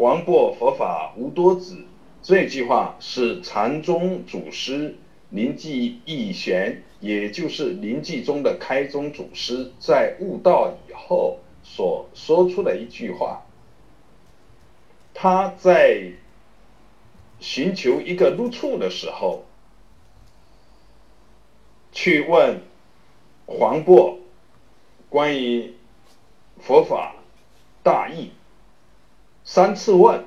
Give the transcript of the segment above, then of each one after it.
黄檗佛法无多子”这句话是禅宗祖师临济义玄，也就是临济宗的开宗祖师，在悟道以后所说出的一句话。他在寻求一个入处的时候，去问黄檗关于佛法大义，三次问，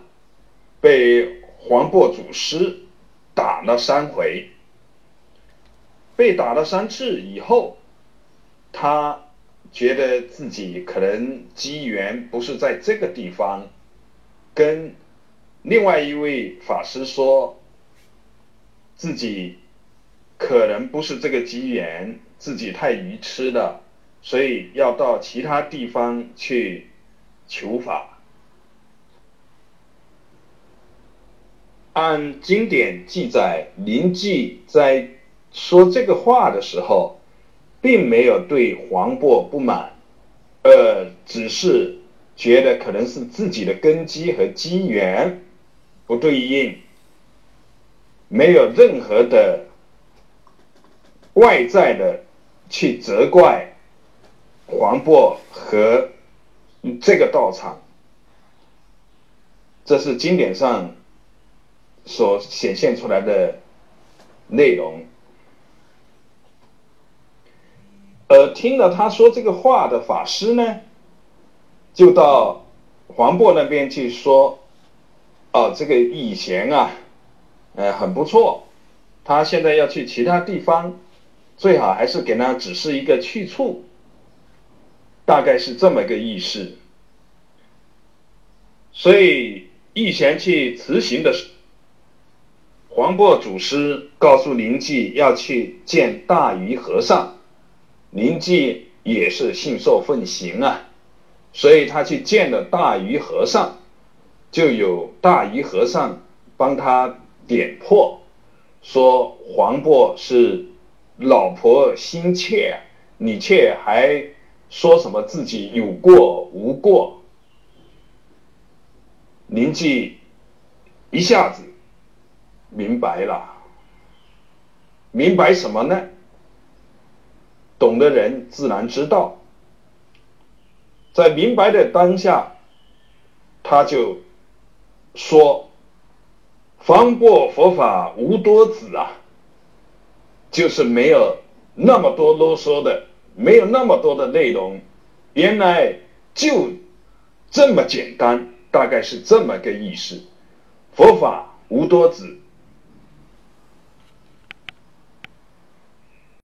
被黄檗祖师打了三回。被打了三次以后，他觉得自己可能机缘不是在这个地方。跟另外一位法师说，自己可能不是这个机缘，自己太愚痴了，所以要到其他地方去求法。按经典记载，林济在说这个话的时候，并没有对黄渤不满，呃，只是。觉得可能是自己的根基和机缘不对应，没有任何的外在的去责怪黄渤和这个道场，这是经典上所显现出来的内容。而听了他说这个话的法师呢？就到黄渤那边去说，哦，这个以前啊，呃，很不错，他现在要去其他地方，最好还是给他指示一个去处，大概是这么个意思。所以以前去辞行的，黄渤祖师告诉灵济要去见大鱼和尚，灵济也是信受奉行啊。所以他去见了大鱼和尚，就有大鱼和尚帮他点破，说黄渤是老婆心切，你却还说什么自己有过无过？林记一下子明白了，明白什么呢？懂的人自然知道。在明白的当下，他就说：“方过佛法无多子啊，就是没有那么多啰嗦的，没有那么多的内容，原来就这么简单，大概是这么个意思。佛法无多子，